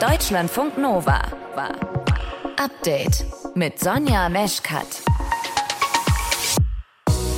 Deutschlandfunk Nova. Update mit Sonja Meschkat.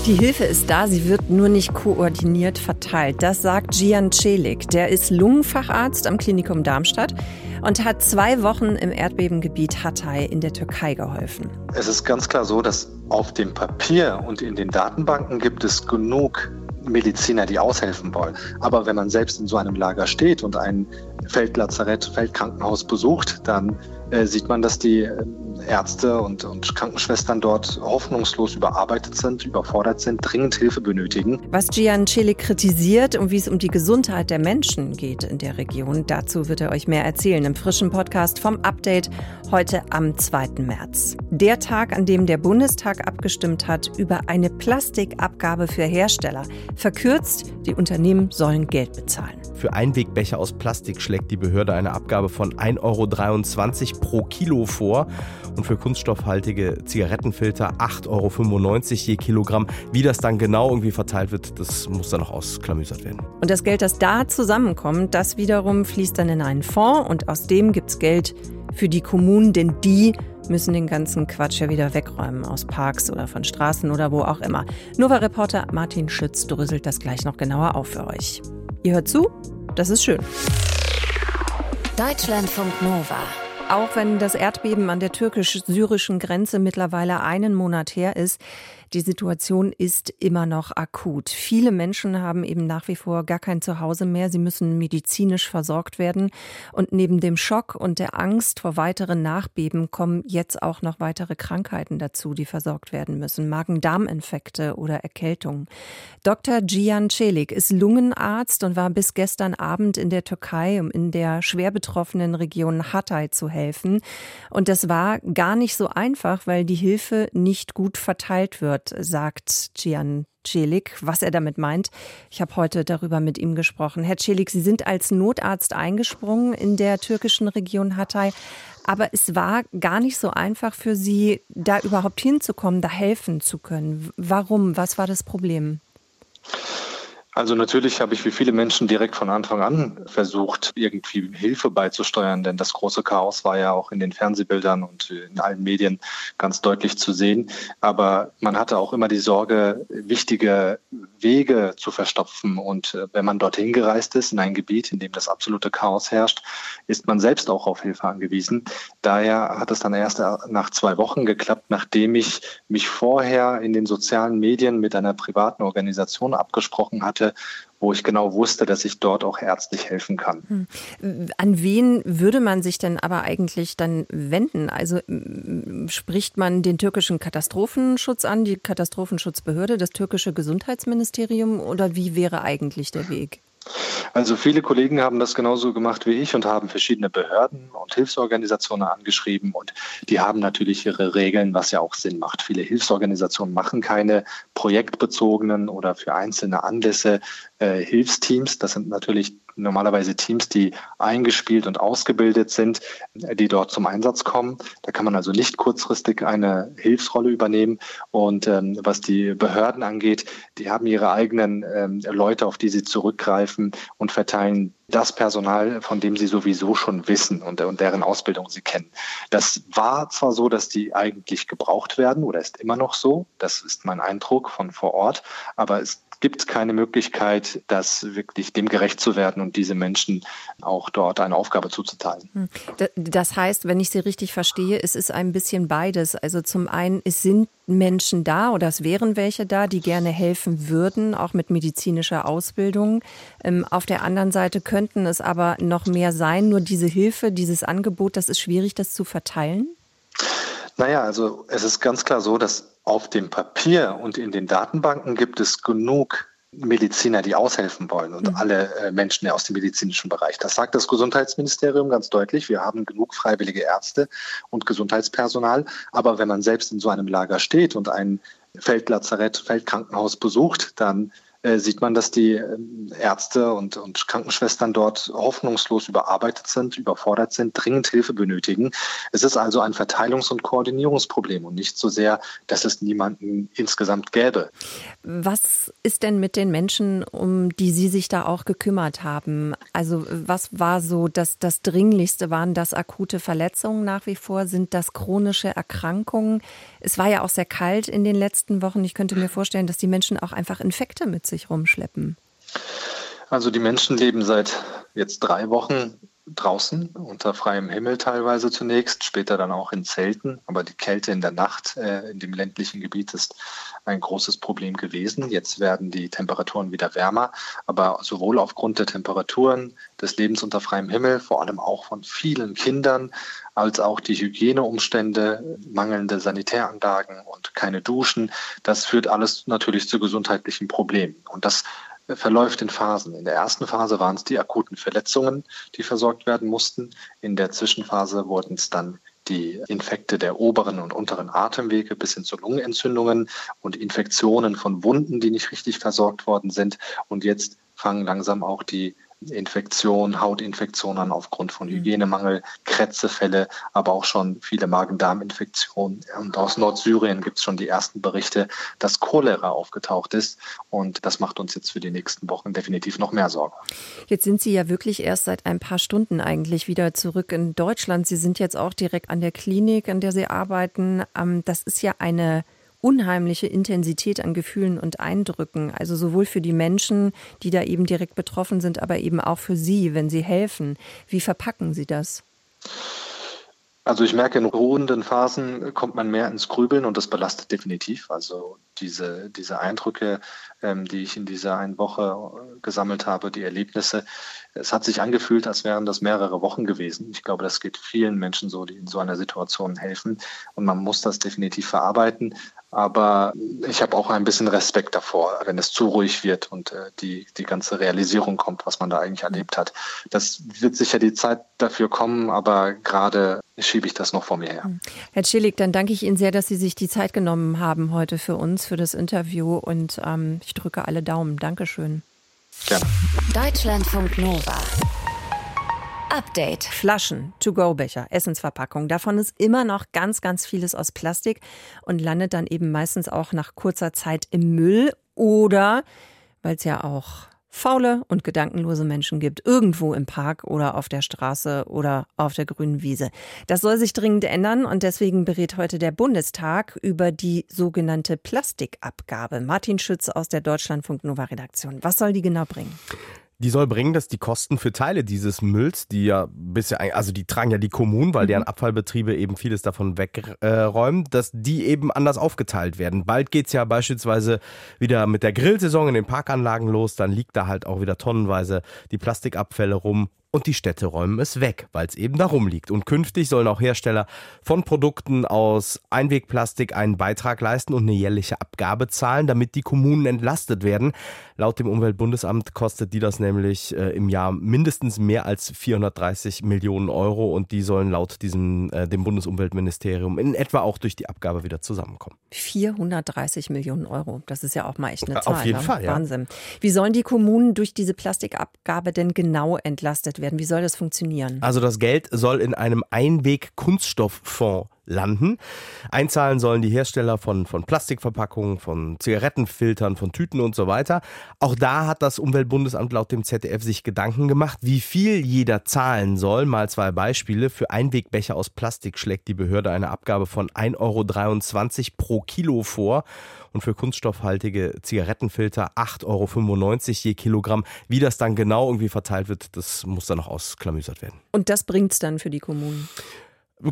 Die Hilfe ist da, sie wird nur nicht koordiniert verteilt. Das sagt Gian Celik. Der ist Lungenfacharzt am Klinikum Darmstadt und hat zwei Wochen im Erdbebengebiet Hatay in der Türkei geholfen. Es ist ganz klar so, dass auf dem Papier und in den Datenbanken gibt es genug Mediziner, die aushelfen wollen. Aber wenn man selbst in so einem Lager steht und ein Feldlazarett, Feldkrankenhaus besucht, dann äh, sieht man, dass die äh, Ärzte und, und Krankenschwestern dort hoffnungslos überarbeitet sind, überfordert sind, dringend Hilfe benötigen. Was Gian Chile kritisiert und wie es um die Gesundheit der Menschen geht in der Region, dazu wird er euch mehr erzählen im frischen Podcast vom Update heute am 2. März. Der Tag, an dem der Bundestag abgestimmt hat über eine Plastikabgabe für Hersteller. Verkürzt, die Unternehmen sollen Geld bezahlen. Für Einwegbecher aus Plastik schlägt die Behörde eine Abgabe von 1,23 Euro pro Kilo vor und für kunststoffhaltige Zigarettenfilter 8,95 Euro je Kilogramm. Wie das dann genau irgendwie verteilt wird, das muss dann noch ausklamüsert werden. Und das Geld, das da zusammenkommt, das wiederum fließt dann in einen Fonds und aus dem gibt es Geld für die Kommunen, denn die müssen den ganzen Quatsch ja wieder wegräumen aus Parks oder von Straßen oder wo auch immer. Nova-Reporter Martin Schütz dröselt das gleich noch genauer auf für euch. Ihr hört zu, das ist schön. Deutschlandfunk Nova. Auch wenn das Erdbeben an der türkisch-syrischen Grenze mittlerweile einen Monat her ist, die Situation ist immer noch akut. Viele Menschen haben eben nach wie vor gar kein Zuhause mehr. Sie müssen medizinisch versorgt werden. Und neben dem Schock und der Angst vor weiteren Nachbeben kommen jetzt auch noch weitere Krankheiten dazu, die versorgt werden müssen. Magen-Darm-Infekte oder Erkältungen. Dr. Gian Celik ist Lungenarzt und war bis gestern Abend in der Türkei, um in der schwer betroffenen Region Hatay zu helfen. Und das war gar nicht so einfach, weil die Hilfe nicht gut verteilt wird wird, sagt Gian Celik. Was er damit meint, ich habe heute darüber mit ihm gesprochen. Herr Celik, Sie sind als Notarzt eingesprungen in der türkischen Region Hatay. Aber es war gar nicht so einfach für Sie, da überhaupt hinzukommen, da helfen zu können. Warum? Was war das Problem? Also natürlich habe ich wie viele Menschen direkt von Anfang an versucht, irgendwie Hilfe beizusteuern, denn das große Chaos war ja auch in den Fernsehbildern und in allen Medien ganz deutlich zu sehen. Aber man hatte auch immer die Sorge, wichtige Wege zu verstopfen. Und äh, wenn man dorthin gereist ist, in ein Gebiet, in dem das absolute Chaos herrscht, ist man selbst auch auf Hilfe angewiesen. Daher hat es dann erst nach zwei Wochen geklappt, nachdem ich mich vorher in den sozialen Medien mit einer privaten Organisation abgesprochen hatte, wo ich genau wusste, dass ich dort auch ärztlich helfen kann. Hm. An wen würde man sich denn aber eigentlich dann wenden? Also spricht man den türkischen Katastrophenschutz an, die Katastrophenschutzbehörde, das türkische Gesundheitsministerium oder wie wäre eigentlich der Weg? Also viele Kollegen haben das genauso gemacht wie ich und haben verschiedene Behörden und Hilfsorganisationen angeschrieben und die haben natürlich ihre Regeln, was ja auch Sinn macht. Viele Hilfsorganisationen machen keine projektbezogenen oder für einzelne Anlässe äh, Hilfsteams. Das sind natürlich normalerweise Teams, die eingespielt und ausgebildet sind, die dort zum Einsatz kommen. Da kann man also nicht kurzfristig eine Hilfsrolle übernehmen. Und ähm, was die Behörden angeht, die haben ihre eigenen ähm, Leute, auf die sie zurückgreifen und verteilen das Personal, von dem sie sowieso schon wissen und, und deren Ausbildung sie kennen. Das war zwar so, dass die eigentlich gebraucht werden oder ist immer noch so. Das ist mein Eindruck von vor Ort. Aber es gibt keine Möglichkeit, das wirklich dem gerecht zu werden und diese Menschen auch dort eine Aufgabe zuzuteilen. Hm. Das heißt, wenn ich Sie richtig verstehe, es ist ein bisschen beides. Also zum einen, es sind Menschen da oder es wären welche da, die gerne helfen würden, auch mit medizinischer Ausbildung. Ähm, auf der anderen Seite könnten es aber noch mehr sein. Nur diese Hilfe, dieses Angebot, das ist schwierig, das zu verteilen. Naja, also es ist ganz klar so, dass auf dem Papier und in den Datenbanken gibt es genug Mediziner, die aushelfen wollen und mhm. alle äh, Menschen aus dem medizinischen Bereich. Das sagt das Gesundheitsministerium ganz deutlich. Wir haben genug freiwillige Ärzte und Gesundheitspersonal. Aber wenn man selbst in so einem Lager steht und ein Feldlazarett, Feldkrankenhaus besucht, dann äh, sieht man, dass die ähm, Ärzte und, und Krankenschwestern dort hoffnungslos überarbeitet sind, überfordert sind, dringend Hilfe benötigen. Es ist also ein Verteilungs- und Koordinierungsproblem und nicht so sehr, dass es niemanden insgesamt gäbe. Was ist denn mit den Menschen, um die Sie sich da auch gekümmert haben? Also was war so das, das Dringlichste? Waren das akute Verletzungen nach wie vor? Sind das chronische Erkrankungen? Es war ja auch sehr kalt in den letzten Wochen. Ich könnte mir vorstellen, dass die Menschen auch einfach Infekte mit sich rumschleppen. Also die Menschen leben seit jetzt drei Wochen draußen unter freiem Himmel teilweise zunächst, später dann auch in Zelten. Aber die Kälte in der Nacht äh, in dem ländlichen Gebiet ist ein großes Problem gewesen. Jetzt werden die Temperaturen wieder wärmer, aber sowohl aufgrund der Temperaturen, des Lebens unter freiem Himmel, vor allem auch von vielen Kindern, als auch die Hygieneumstände, mangelnde Sanitäranlagen und keine Duschen, das führt alles natürlich zu gesundheitlichen Problemen. Und das verläuft in Phasen. In der ersten Phase waren es die akuten Verletzungen, die versorgt werden mussten. In der Zwischenphase wurden es dann die Infekte der oberen und unteren Atemwege bis hin zu Lungenentzündungen und Infektionen von Wunden, die nicht richtig versorgt worden sind. Und jetzt fangen langsam auch die Infektionen, Hautinfektionen aufgrund von mhm. Hygienemangel, Krätzefälle, aber auch schon viele Magen-Darm-Infektionen. Und aus Nordsyrien gibt es schon die ersten Berichte, dass Cholera aufgetaucht ist. Und das macht uns jetzt für die nächsten Wochen definitiv noch mehr Sorgen. Jetzt sind Sie ja wirklich erst seit ein paar Stunden eigentlich wieder zurück in Deutschland. Sie sind jetzt auch direkt an der Klinik, an der Sie arbeiten. Ähm, das ist ja eine unheimliche Intensität an Gefühlen und Eindrücken. Also sowohl für die Menschen, die da eben direkt betroffen sind, aber eben auch für Sie, wenn Sie helfen. Wie verpacken Sie das? Also ich merke, in ruhenden Phasen kommt man mehr ins Grübeln und das belastet definitiv. Also diese, diese Eindrücke, ähm, die ich in dieser einen Woche gesammelt habe, die Erlebnisse, es hat sich angefühlt, als wären das mehrere Wochen gewesen. Ich glaube, das geht vielen Menschen so, die in so einer Situation helfen. Und man muss das definitiv verarbeiten. Aber ich habe auch ein bisschen Respekt davor, wenn es zu ruhig wird und äh, die, die ganze Realisierung kommt, was man da eigentlich erlebt hat. Das wird sicher die Zeit dafür kommen, aber gerade schiebe ich das noch vor mir her. Hm. Herr Schillig, dann danke ich Ihnen sehr, dass Sie sich die Zeit genommen haben heute für uns, für das Interview und ähm, ich drücke alle Daumen. Dankeschön. Gerne. Deutschlandfunk Nova. Update. Flaschen, To-Go-Becher, Essensverpackungen. Davon ist immer noch ganz, ganz vieles aus Plastik und landet dann eben meistens auch nach kurzer Zeit im Müll oder, weil es ja auch faule und gedankenlose Menschen gibt, irgendwo im Park oder auf der Straße oder auf der grünen Wiese. Das soll sich dringend ändern und deswegen berät heute der Bundestag über die sogenannte Plastikabgabe. Martin Schütz aus der Deutschlandfunk Nova Redaktion. Was soll die genau bringen? Die soll bringen, dass die Kosten für Teile dieses Mülls, die ja bisher, also die tragen ja die Kommunen, weil mhm. deren Abfallbetriebe eben vieles davon wegräumen, dass die eben anders aufgeteilt werden. Bald geht's ja beispielsweise wieder mit der Grillsaison in den Parkanlagen los, dann liegt da halt auch wieder tonnenweise die Plastikabfälle rum und die Städte räumen es weg, weil es eben darum liegt. Und künftig sollen auch Hersteller von Produkten aus Einwegplastik einen Beitrag leisten und eine jährliche Abgabe zahlen, damit die Kommunen entlastet werden. Laut dem Umweltbundesamt kostet die das nämlich äh, im Jahr mindestens mehr als 430 Millionen Euro und die sollen laut diesem, äh, dem Bundesumweltministerium in etwa auch durch die Abgabe wieder zusammenkommen. 430 Millionen Euro, das ist ja auch mal echt eine Zahl. Auf jeden ne? Fall, ja. Wahnsinn. Wie sollen die Kommunen durch diese Plastikabgabe denn genau entlastet werden? Werden? Wie soll das funktionieren? Also das Geld soll in einem Einweg-Kunststofffonds landen. Einzahlen sollen die Hersteller von, von Plastikverpackungen, von Zigarettenfiltern, von Tüten und so weiter. Auch da hat das Umweltbundesamt laut dem ZDF sich Gedanken gemacht, wie viel jeder zahlen soll. Mal zwei Beispiele. Für Einwegbecher aus Plastik schlägt die Behörde eine Abgabe von 1,23 Euro pro Kilo vor und für kunststoffhaltige Zigarettenfilter 8,95 Euro je Kilogramm. Wie das dann genau irgendwie verteilt wird, das muss dann noch ausklamüsert werden. Und das bringt es dann für die Kommunen?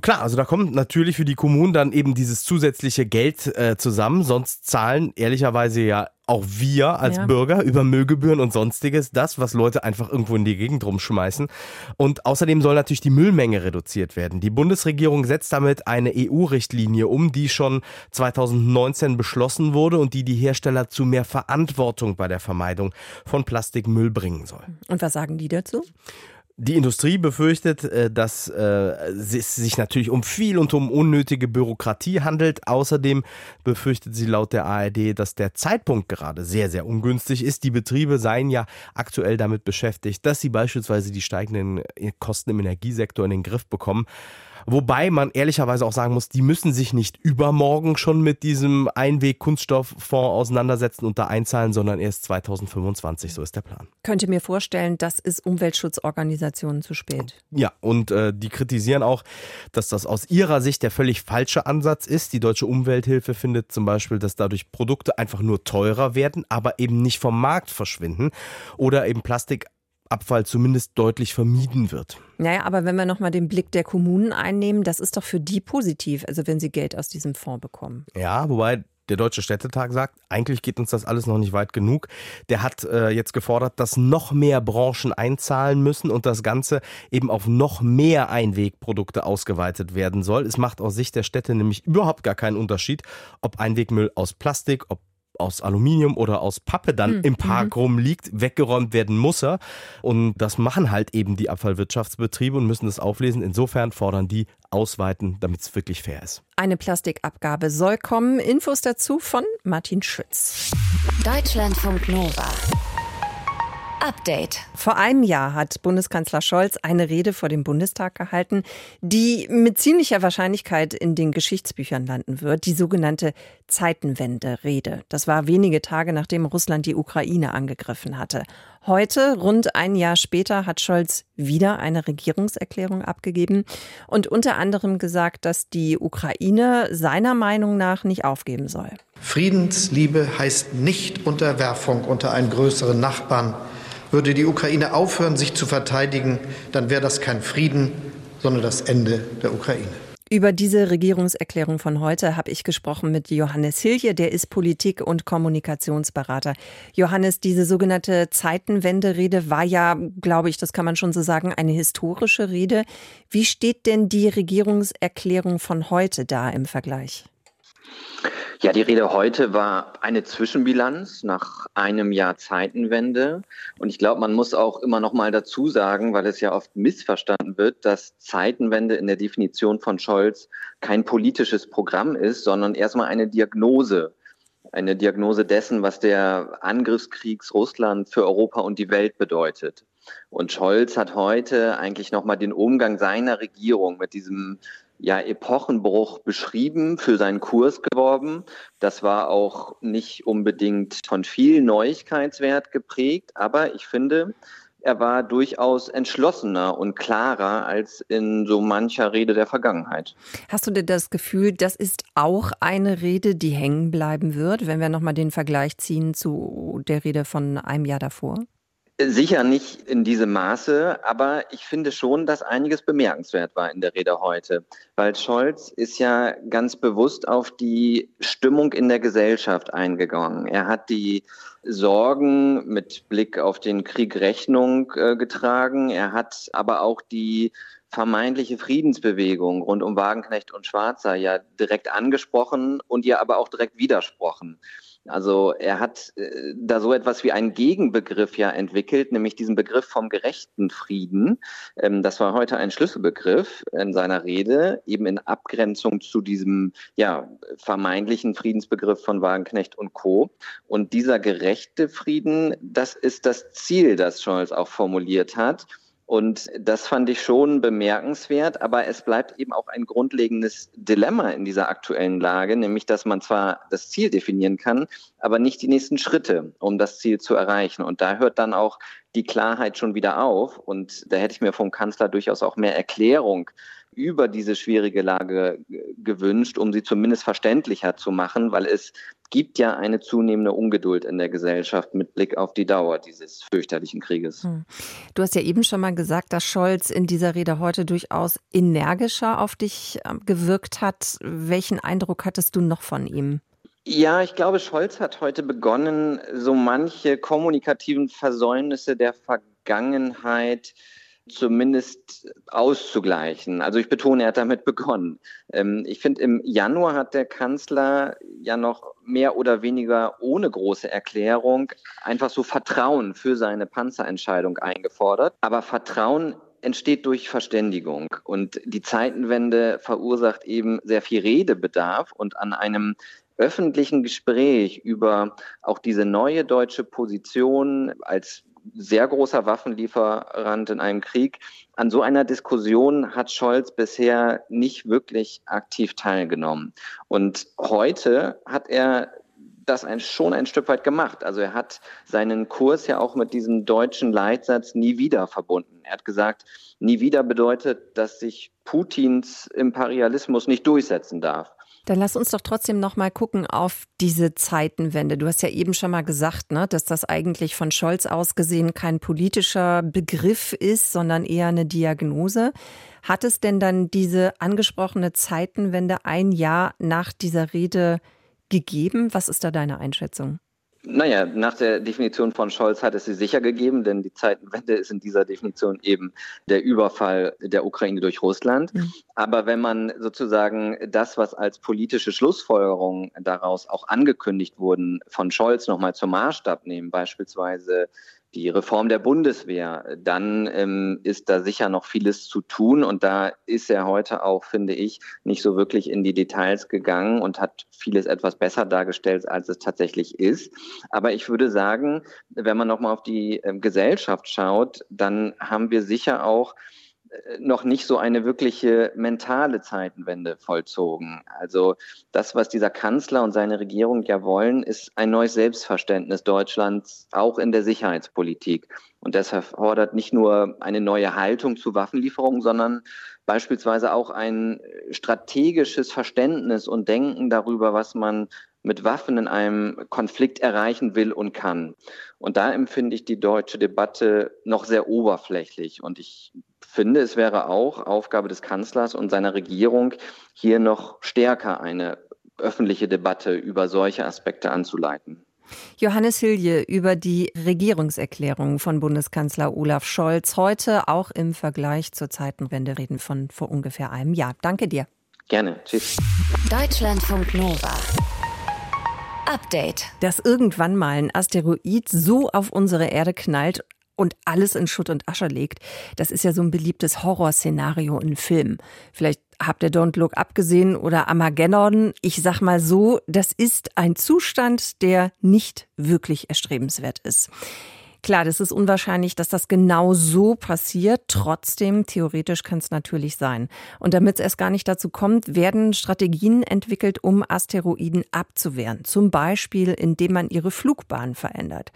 Klar, also da kommt natürlich für die Kommunen dann eben dieses zusätzliche Geld äh, zusammen. Sonst zahlen ehrlicherweise ja auch wir als ja. Bürger über Müllgebühren und sonstiges das, was Leute einfach irgendwo in die Gegend rumschmeißen. Und außerdem soll natürlich die Müllmenge reduziert werden. Die Bundesregierung setzt damit eine EU-Richtlinie um, die schon 2019 beschlossen wurde und die die Hersteller zu mehr Verantwortung bei der Vermeidung von Plastikmüll bringen soll. Und was sagen die dazu? Die Industrie befürchtet, äh, dass äh, es sich natürlich um viel und um unnötige Bürokratie handelt. Außerdem befürchtet sie laut der ARD, dass der Zeitpunkt gerade sehr, sehr ungünstig ist. Die Betriebe seien ja aktuell damit beschäftigt, dass sie beispielsweise die steigenden Kosten im Energiesektor in den Griff bekommen. Wobei man ehrlicherweise auch sagen muss, die müssen sich nicht übermorgen schon mit diesem Einweg-Kunststofffonds auseinandersetzen und da einzahlen, sondern erst 2025. So ist der Plan. Könnte mir vorstellen, das ist Umweltschutzorganisationen zu spät. Ja, und äh, die kritisieren auch, dass das aus ihrer Sicht der völlig falsche Ansatz ist. Die Deutsche Umwelthilfe findet zum Beispiel, dass dadurch Produkte einfach nur teurer werden, aber eben nicht vom Markt verschwinden oder eben Plastik Abfall zumindest deutlich vermieden wird. Naja, aber wenn wir nochmal den Blick der Kommunen einnehmen, das ist doch für die positiv, also wenn sie Geld aus diesem Fonds bekommen. Ja, wobei der Deutsche Städtetag sagt, eigentlich geht uns das alles noch nicht weit genug. Der hat äh, jetzt gefordert, dass noch mehr Branchen einzahlen müssen und das Ganze eben auf noch mehr Einwegprodukte ausgeweitet werden soll. Es macht aus Sicht der Städte nämlich überhaupt gar keinen Unterschied, ob Einwegmüll aus Plastik, ob aus Aluminium oder aus Pappe dann mhm. im Park mhm. rumliegt, weggeräumt werden muss er. Und das machen halt eben die Abfallwirtschaftsbetriebe und müssen das auflesen. Insofern fordern die ausweiten, damit es wirklich fair ist. Eine Plastikabgabe soll kommen. Infos dazu von Martin Schütz. Deutschlandfunk Nova. Update. Vor einem Jahr hat Bundeskanzler Scholz eine Rede vor dem Bundestag gehalten, die mit ziemlicher Wahrscheinlichkeit in den Geschichtsbüchern landen wird, die sogenannte Zeitenwende-Rede. Das war wenige Tage nachdem Russland die Ukraine angegriffen hatte. Heute, rund ein Jahr später, hat Scholz wieder eine Regierungserklärung abgegeben und unter anderem gesagt, dass die Ukraine seiner Meinung nach nicht aufgeben soll. Friedensliebe heißt nicht Unterwerfung unter einen größeren Nachbarn würde die Ukraine aufhören, sich zu verteidigen, dann wäre das kein Frieden, sondern das Ende der Ukraine. Über diese Regierungserklärung von heute habe ich gesprochen mit Johannes Hilje, der ist Politik- und Kommunikationsberater. Johannes, diese sogenannte Zeitenwende-Rede war ja, glaube ich, das kann man schon so sagen, eine historische Rede. Wie steht denn die Regierungserklärung von heute da im Vergleich? Ja, die Rede heute war eine Zwischenbilanz nach einem Jahr Zeitenwende. Und ich glaube, man muss auch immer noch mal dazu sagen, weil es ja oft missverstanden wird, dass Zeitenwende in der Definition von Scholz kein politisches Programm ist, sondern erstmal eine Diagnose. Eine Diagnose dessen, was der Angriffskrieg Russland für Europa und die Welt bedeutet. Und Scholz hat heute eigentlich nochmal den Umgang seiner Regierung mit diesem ja, Epochenbruch beschrieben, für seinen Kurs geworben. Das war auch nicht unbedingt von viel Neuigkeitswert geprägt, aber ich finde, er war durchaus entschlossener und klarer als in so mancher Rede der Vergangenheit. Hast du denn das Gefühl, das ist auch eine Rede, die hängen bleiben wird, wenn wir nochmal den Vergleich ziehen zu der Rede von einem Jahr davor? Sicher nicht in diesem Maße, aber ich finde schon, dass einiges bemerkenswert war in der Rede heute, weil Scholz ist ja ganz bewusst auf die Stimmung in der Gesellschaft eingegangen. Er hat die Sorgen mit Blick auf den Krieg Rechnung äh, getragen. Er hat aber auch die vermeintliche Friedensbewegung rund um Wagenknecht und Schwarzer ja direkt angesprochen und ihr aber auch direkt widersprochen. Also er hat äh, da so etwas wie einen Gegenbegriff ja entwickelt, nämlich diesen Begriff vom gerechten Frieden. Ähm, das war heute ein Schlüsselbegriff in seiner Rede, eben in Abgrenzung zu diesem ja, vermeintlichen Friedensbegriff von Wagenknecht und Co. Und dieser gerechte Frieden, das ist das Ziel, das Scholz auch formuliert hat. Und das fand ich schon bemerkenswert, aber es bleibt eben auch ein grundlegendes Dilemma in dieser aktuellen Lage, nämlich dass man zwar das Ziel definieren kann, aber nicht die nächsten Schritte, um das Ziel zu erreichen. Und da hört dann auch die Klarheit schon wieder auf. Und da hätte ich mir vom Kanzler durchaus auch mehr Erklärung über diese schwierige Lage gewünscht, um sie zumindest verständlicher zu machen, weil es gibt ja eine zunehmende Ungeduld in der Gesellschaft mit Blick auf die Dauer dieses fürchterlichen Krieges. Hm. Du hast ja eben schon mal gesagt, dass Scholz in dieser Rede heute durchaus energischer auf dich ähm, gewirkt hat. Welchen Eindruck hattest du noch von ihm? Ja, ich glaube, Scholz hat heute begonnen, so manche kommunikativen Versäumnisse der Vergangenheit zumindest auszugleichen. Also ich betone, er hat damit begonnen. Ähm, ich finde, im Januar hat der Kanzler ja noch mehr oder weniger ohne große Erklärung einfach so Vertrauen für seine Panzerentscheidung eingefordert. Aber Vertrauen entsteht durch Verständigung und die Zeitenwende verursacht eben sehr viel Redebedarf und an einem öffentlichen Gespräch über auch diese neue deutsche Position als sehr großer Waffenlieferant in einem Krieg. An so einer Diskussion hat Scholz bisher nicht wirklich aktiv teilgenommen. Und heute hat er das ein, schon ein Stück weit gemacht. Also er hat seinen Kurs ja auch mit diesem deutschen Leitsatz nie wieder verbunden. Er hat gesagt, nie wieder bedeutet, dass sich Putins Imperialismus nicht durchsetzen darf. Dann lass uns doch trotzdem noch mal gucken auf diese Zeitenwende. Du hast ja eben schon mal gesagt, ne, dass das eigentlich von Scholz aus gesehen kein politischer Begriff ist, sondern eher eine Diagnose. Hat es denn dann diese angesprochene Zeitenwende ein Jahr nach dieser Rede gegeben? Was ist da deine Einschätzung? Naja, nach der Definition von Scholz hat es sie sicher gegeben, denn die Zeitenwende ist in dieser Definition eben der Überfall der Ukraine durch Russland. Mhm. Aber wenn man sozusagen das, was als politische Schlussfolgerung daraus auch angekündigt wurden, von Scholz nochmal zum Maßstab nehmen, beispielsweise die Reform der Bundeswehr, dann ähm, ist da sicher noch vieles zu tun. Und da ist er heute auch, finde ich, nicht so wirklich in die Details gegangen und hat vieles etwas besser dargestellt, als es tatsächlich ist. Aber ich würde sagen, wenn man nochmal auf die äh, Gesellschaft schaut, dann haben wir sicher auch noch nicht so eine wirkliche mentale Zeitenwende vollzogen. Also das, was dieser Kanzler und seine Regierung ja wollen, ist ein neues Selbstverständnis Deutschlands auch in der Sicherheitspolitik. Und das erfordert nicht nur eine neue Haltung zu Waffenlieferungen, sondern beispielsweise auch ein strategisches Verständnis und Denken darüber, was man mit Waffen in einem Konflikt erreichen will und kann. Und da empfinde ich die deutsche Debatte noch sehr oberflächlich. Und ich finde, es wäre auch Aufgabe des Kanzlers und seiner Regierung, hier noch stärker eine öffentliche Debatte über solche Aspekte anzuleiten. Johannes Hilje über die Regierungserklärung von Bundeskanzler Olaf Scholz heute auch im Vergleich zur Zeitenwende reden von vor ungefähr einem Jahr. Danke dir. Gerne. Tschüss. Deutschlandfunk Nova. Update. Dass irgendwann mal ein Asteroid so auf unsere Erde knallt und alles in Schutt und Asche legt. Das ist ja so ein beliebtes Horrorszenario in Filmen. Vielleicht habt ihr Don't Look abgesehen oder Armageddon. Ich sag mal so, das ist ein Zustand, der nicht wirklich erstrebenswert ist. Klar, das ist unwahrscheinlich, dass das genau so passiert. Trotzdem, theoretisch kann es natürlich sein. Und damit es erst gar nicht dazu kommt, werden Strategien entwickelt, um Asteroiden abzuwehren. Zum Beispiel, indem man ihre Flugbahn verändert.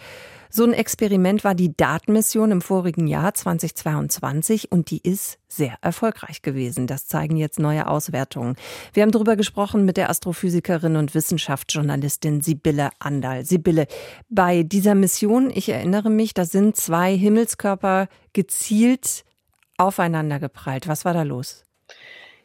So ein Experiment war die Datenmission im vorigen Jahr 2022 und die ist sehr erfolgreich gewesen. Das zeigen jetzt neue Auswertungen. Wir haben darüber gesprochen mit der Astrophysikerin und Wissenschaftsjournalistin Sibylle Andal. Sibylle, bei dieser Mission, ich erinnere mich, da sind zwei Himmelskörper gezielt aufeinander geprallt. Was war da los?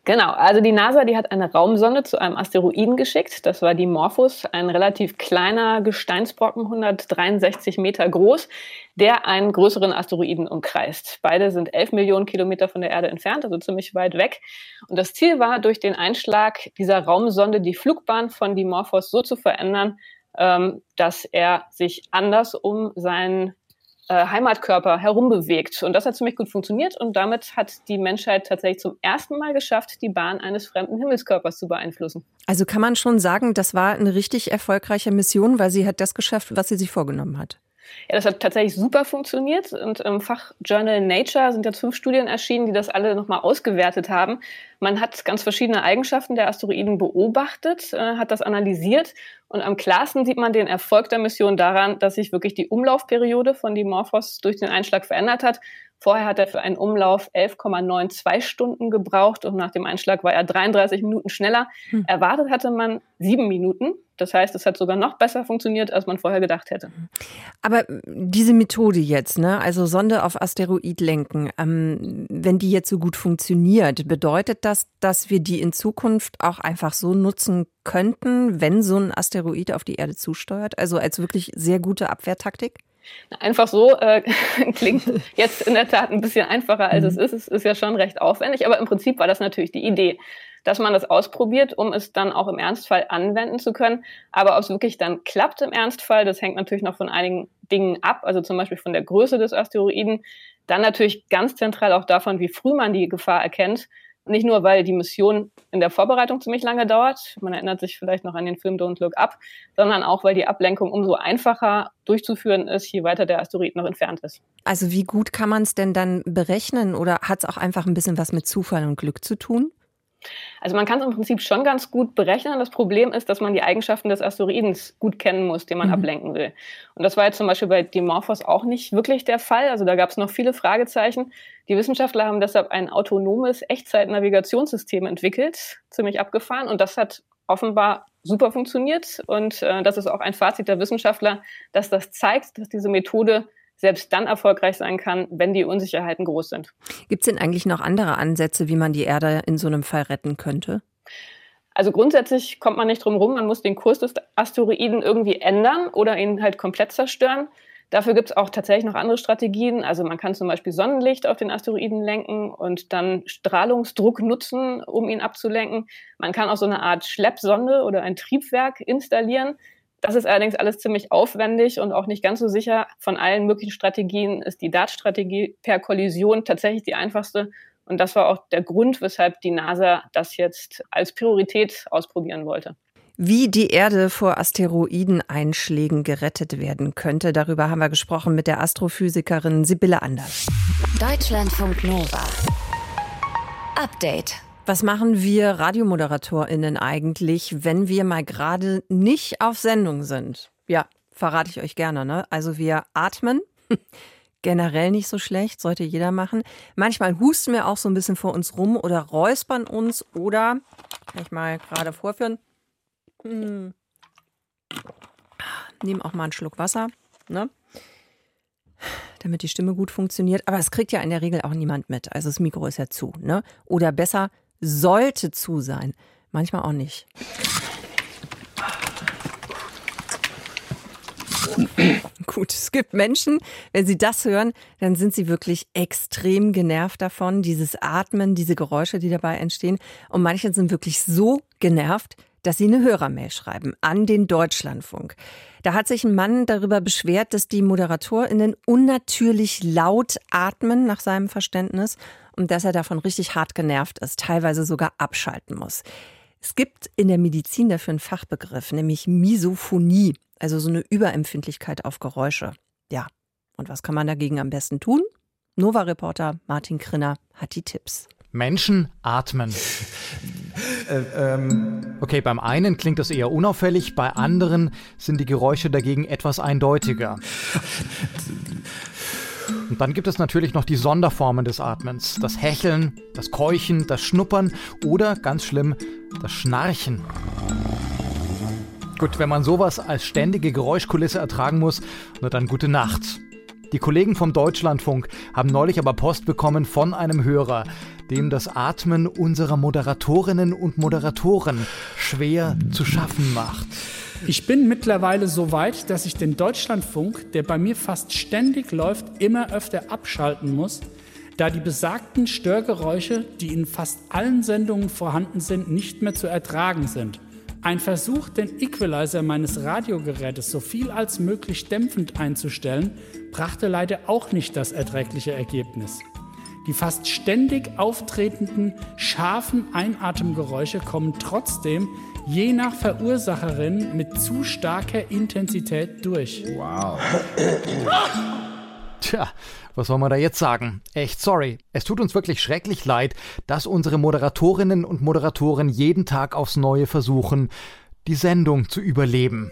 Genau, also die NASA, die hat eine Raumsonde zu einem Asteroiden geschickt. Das war die Morphos, ein relativ kleiner Gesteinsbrocken, 163 Meter groß, der einen größeren Asteroiden umkreist. Beide sind 11 Millionen Kilometer von der Erde entfernt, also ziemlich weit weg. Und das Ziel war, durch den Einschlag dieser Raumsonde die Flugbahn von Dimorphos so zu verändern, ähm, dass er sich anders um seinen äh, Heimatkörper herumbewegt. Und das hat ziemlich gut funktioniert und damit hat die Menschheit tatsächlich zum ersten Mal geschafft, die Bahn eines fremden Himmelskörpers zu beeinflussen. Also kann man schon sagen, das war eine richtig erfolgreiche Mission, weil sie hat das geschafft, was sie sich vorgenommen hat. Ja, das hat tatsächlich super funktioniert und im Fachjournal Nature sind jetzt fünf Studien erschienen, die das alle nochmal ausgewertet haben. Man hat ganz verschiedene Eigenschaften der Asteroiden beobachtet, äh, hat das analysiert und am klarsten sieht man den Erfolg der Mission daran, dass sich wirklich die Umlaufperiode von Dimorphos durch den Einschlag verändert hat. Vorher hat er für einen Umlauf 11,92 Stunden gebraucht und nach dem Einschlag war er 33 Minuten schneller. Hm. Erwartet hatte man sieben Minuten. Das heißt, es hat sogar noch besser funktioniert, als man vorher gedacht hätte. Aber diese Methode jetzt, ne, also Sonde auf Asteroid lenken, ähm, wenn die jetzt so gut funktioniert, bedeutet das, dass wir die in Zukunft auch einfach so nutzen könnten, wenn so ein Asteroid auf die Erde zusteuert? Also als wirklich sehr gute Abwehrtaktik? Einfach so äh, klingt jetzt in der Tat ein bisschen einfacher, als mhm. es ist. Es ist ja schon recht aufwendig, aber im Prinzip war das natürlich die Idee, dass man das ausprobiert, um es dann auch im Ernstfall anwenden zu können. Aber ob es wirklich dann klappt im Ernstfall, das hängt natürlich noch von einigen Dingen ab, also zum Beispiel von der Größe des Asteroiden. Dann natürlich ganz zentral auch davon, wie früh man die Gefahr erkennt. Nicht nur, weil die Mission in der Vorbereitung ziemlich lange dauert, man erinnert sich vielleicht noch an den Film Don't Look Up, sondern auch, weil die Ablenkung umso einfacher durchzuführen ist, je weiter der Asteroid noch entfernt ist. Also wie gut kann man es denn dann berechnen oder hat es auch einfach ein bisschen was mit Zufall und Glück zu tun? Also man kann es im Prinzip schon ganz gut berechnen. Das Problem ist, dass man die Eigenschaften des Asteroidens gut kennen muss, den man mhm. ablenken will. Und das war jetzt zum Beispiel bei Dimorphos auch nicht wirklich der Fall. Also da gab es noch viele Fragezeichen. Die Wissenschaftler haben deshalb ein autonomes Echtzeit-Navigationssystem entwickelt, ziemlich abgefahren. Und das hat offenbar super funktioniert. Und äh, das ist auch ein Fazit der Wissenschaftler, dass das zeigt, dass diese Methode selbst dann erfolgreich sein kann, wenn die Unsicherheiten groß sind. Gibt es denn eigentlich noch andere Ansätze, wie man die Erde in so einem Fall retten könnte? Also grundsätzlich kommt man nicht drum rum, man muss den Kurs des Asteroiden irgendwie ändern oder ihn halt komplett zerstören. Dafür gibt es auch tatsächlich noch andere Strategien. Also man kann zum Beispiel Sonnenlicht auf den Asteroiden lenken und dann Strahlungsdruck nutzen, um ihn abzulenken. Man kann auch so eine Art Schleppsonde oder ein Triebwerk installieren. Das ist allerdings alles ziemlich aufwendig und auch nicht ganz so sicher. Von allen möglichen Strategien ist die DART-Strategie per Kollision tatsächlich die einfachste. Und das war auch der Grund, weshalb die NASA das jetzt als Priorität ausprobieren wollte. Wie die Erde vor Asteroideneinschlägen gerettet werden könnte, darüber haben wir gesprochen mit der Astrophysikerin Sibylle Anders. Deutschlandfunk Nova. Update. Was machen wir RadiomoderatorInnen eigentlich, wenn wir mal gerade nicht auf Sendung sind? Ja, verrate ich euch gerne, ne? Also wir atmen. Generell nicht so schlecht, sollte jeder machen. Manchmal husten wir auch so ein bisschen vor uns rum oder räuspern uns oder, kann ich mal gerade vorführen, hm. nehmen auch mal einen Schluck Wasser, ne? damit die Stimme gut funktioniert. Aber es kriegt ja in der Regel auch niemand mit. Also das Mikro ist ja zu. Ne? Oder besser, sollte zu sein. Manchmal auch nicht. Gut, es gibt Menschen, wenn sie das hören, dann sind sie wirklich extrem genervt davon, dieses Atmen, diese Geräusche, die dabei entstehen. Und manche sind wirklich so genervt, dass sie eine Hörermail schreiben an den Deutschlandfunk. Da hat sich ein Mann darüber beschwert, dass die ModeratorInnen unnatürlich laut atmen, nach seinem Verständnis und dass er davon richtig hart genervt ist, teilweise sogar abschalten muss. Es gibt in der Medizin dafür einen Fachbegriff, nämlich Misophonie, also so eine Überempfindlichkeit auf Geräusche. Ja, und was kann man dagegen am besten tun? Nova-Reporter Martin Krinner hat die Tipps. Menschen atmen. Äh, ähm. Okay, beim einen klingt das eher unauffällig, bei anderen sind die Geräusche dagegen etwas eindeutiger. Und dann gibt es natürlich noch die Sonderformen des Atmens. Das Hecheln, das Keuchen, das Schnuppern oder, ganz schlimm, das Schnarchen. Gut, wenn man sowas als ständige Geräuschkulisse ertragen muss, nur dann gute Nacht. Die Kollegen vom Deutschlandfunk haben neulich aber Post bekommen von einem Hörer, dem das Atmen unserer Moderatorinnen und Moderatoren schwer zu schaffen macht. Ich bin mittlerweile so weit, dass ich den Deutschlandfunk, der bei mir fast ständig läuft, immer öfter abschalten muss, da die besagten Störgeräusche, die in fast allen Sendungen vorhanden sind, nicht mehr zu ertragen sind. Ein Versuch, den Equalizer meines Radiogerätes so viel als möglich dämpfend einzustellen, brachte leider auch nicht das erträgliche Ergebnis. Die fast ständig auftretenden scharfen Einatemgeräusche kommen trotzdem je nach Verursacherin mit zu starker Intensität durch. Wow. Tja, was soll man da jetzt sagen? Echt sorry. Es tut uns wirklich schrecklich leid, dass unsere Moderatorinnen und Moderatoren jeden Tag aufs Neue versuchen, die Sendung zu überleben.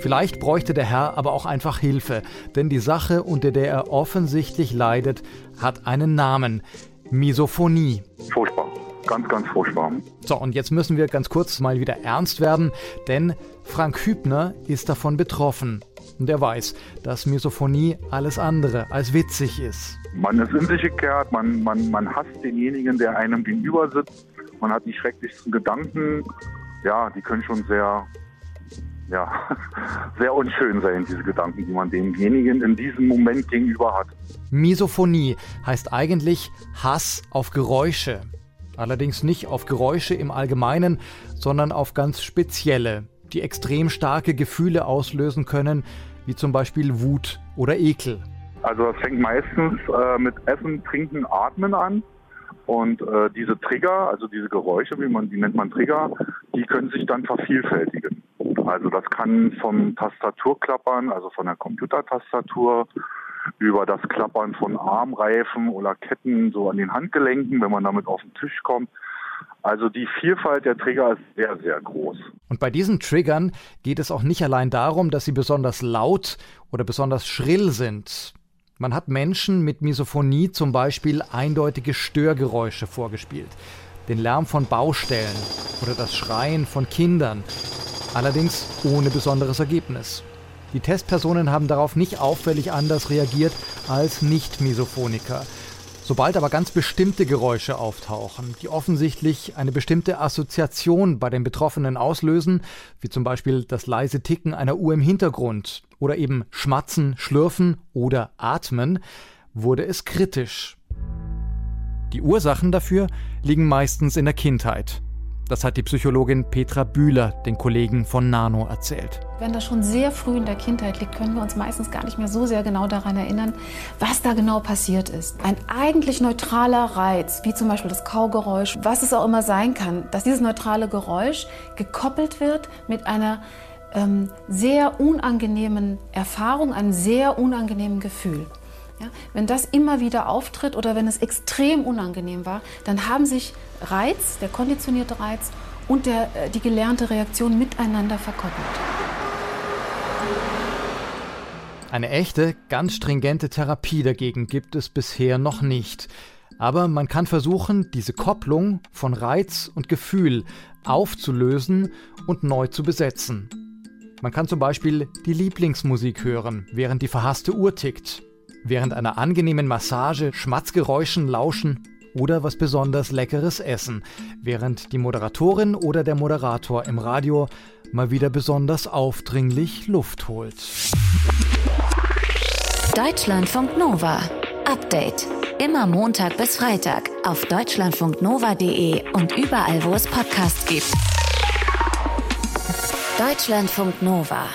Vielleicht bräuchte der Herr aber auch einfach Hilfe, denn die Sache, unter der er offensichtlich leidet, hat einen Namen. Misophonie. Furchtbar. Ganz, ganz furchtbar. So, und jetzt müssen wir ganz kurz mal wieder ernst werden, denn Frank Hübner ist davon betroffen. Und er weiß, dass Misophonie alles andere als witzig ist. Man ist in sich gekehrt, man, man, man hasst denjenigen, der einem gegenüber sitzt. Man hat die schrecklichsten Gedanken. Ja, die können schon sehr, ja, sehr unschön sein, diese Gedanken, die man demjenigen in diesem Moment gegenüber hat. Misophonie heißt eigentlich Hass auf Geräusche. Allerdings nicht auf Geräusche im Allgemeinen, sondern auf ganz spezielle, die extrem starke Gefühle auslösen können, wie zum Beispiel Wut oder Ekel. Also das fängt meistens äh, mit Essen, Trinken, Atmen an. Und äh, diese Trigger, also diese Geräusche, wie man die nennt man Trigger, die können sich dann vervielfältigen. Also das kann vom Tastaturklappern, also von der Computertastatur, über das Klappern von Armreifen oder Ketten so an den Handgelenken, wenn man damit auf den Tisch kommt. Also die Vielfalt der Trigger ist sehr, sehr groß. Und bei diesen Triggern geht es auch nicht allein darum, dass sie besonders laut oder besonders schrill sind. Man hat Menschen mit Misophonie zum Beispiel eindeutige Störgeräusche vorgespielt. Den Lärm von Baustellen oder das Schreien von Kindern. Allerdings ohne besonderes Ergebnis. Die Testpersonen haben darauf nicht auffällig anders reagiert als Nicht-Misophoniker. Sobald aber ganz bestimmte Geräusche auftauchen, die offensichtlich eine bestimmte Assoziation bei den Betroffenen auslösen, wie zum Beispiel das leise Ticken einer Uhr im Hintergrund oder eben Schmatzen, Schlürfen oder Atmen, wurde es kritisch. Die Ursachen dafür liegen meistens in der Kindheit. Das hat die Psychologin Petra Bühler den Kollegen von Nano erzählt. Wenn das schon sehr früh in der Kindheit liegt, können wir uns meistens gar nicht mehr so sehr genau daran erinnern, was da genau passiert ist. Ein eigentlich neutraler Reiz, wie zum Beispiel das Kaugeräusch, was es auch immer sein kann, dass dieses neutrale Geräusch gekoppelt wird mit einer ähm, sehr unangenehmen Erfahrung, einem sehr unangenehmen Gefühl. Ja, wenn das immer wieder auftritt oder wenn es extrem unangenehm war, dann haben sich Reiz, der konditionierte Reiz und der, äh, die gelernte Reaktion miteinander verkoppelt. Eine echte, ganz stringente Therapie dagegen gibt es bisher noch nicht. Aber man kann versuchen, diese Kopplung von Reiz und Gefühl aufzulösen und neu zu besetzen. Man kann zum Beispiel die Lieblingsmusik hören, während die verhasste Uhr tickt während einer angenehmen Massage Schmatzgeräuschen lauschen oder was besonders Leckeres essen, während die Moderatorin oder der Moderator im Radio mal wieder besonders aufdringlich Luft holt. Deutschlandfunk Nova. Update. Immer Montag bis Freitag auf deutschlandfunknova.de und überall, wo es Podcasts gibt. Deutschlandfunk Nova.